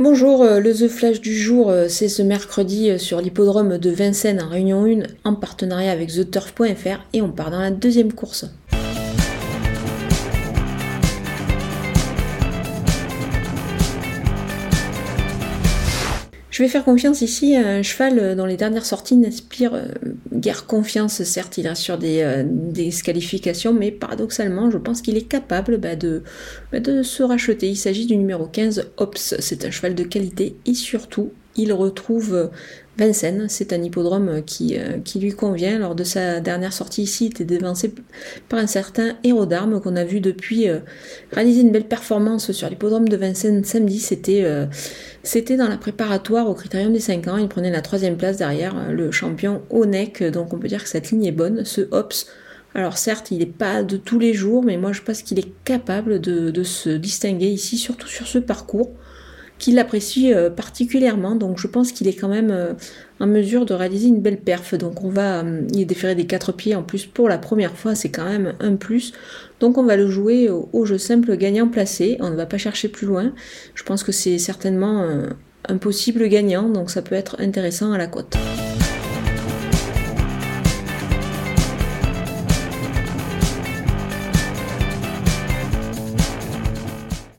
Bonjour, euh, le The Flash du jour, euh, c'est ce mercredi euh, sur l'hippodrome de Vincennes en Réunion 1 en partenariat avec TheTurf.fr et on part dans la deuxième course. Je vais faire confiance ici à un cheval dont les dernières sorties n'inspirent guère confiance. Certes, il sur des, euh, qualifications, mais paradoxalement, je pense qu'il est capable bah, de, bah, de se racheter. Il s'agit du numéro 15, Ops. C'est un cheval de qualité et surtout, il retrouve Vincennes, c'est un hippodrome qui, euh, qui, lui convient. Lors de sa dernière sortie ici, il était dévancé par un certain héros d'armes qu'on a vu depuis euh, réaliser une belle performance sur l'hippodrome de Vincennes samedi. C'était euh, dans la préparatoire au Critérium des 5 ans. Il prenait la troisième place derrière le champion Onek. Donc on peut dire que cette ligne est bonne. Ce Hops, alors certes, il n'est pas de tous les jours, mais moi je pense qu'il est capable de se distinguer ici, surtout sur ce parcours qu'il apprécie euh, particulièrement. Donc je pense qu'il est quand même euh, en mesure de réaliser une belle perf. Donc on va, euh, est déféré des quatre pieds en plus pour la première fois, c'est quand même un plus. Donc on va le jouer au, jeu simple gagnant placé. On ne va pas chercher plus loin. Je pense que c'est certainement un possible gagnant, donc ça peut être intéressant à la cote.